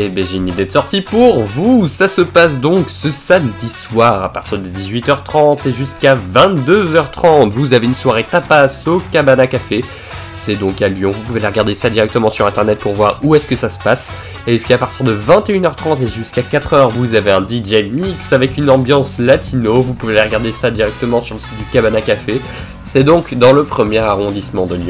Et j'ai une idée de sortie pour vous. Ça se passe donc ce samedi soir à partir de 18h30 et jusqu'à 22h30. Vous avez une soirée tapas au Cabana Café. C'est donc à Lyon. Vous pouvez regarder ça directement sur internet pour voir où est-ce que ça se passe. Et puis à partir de 21h30 et jusqu'à 4h, vous avez un DJ mix avec une ambiance latino. Vous pouvez regarder ça directement sur le site du Cabana Café. C'est donc dans le premier arrondissement de Lyon.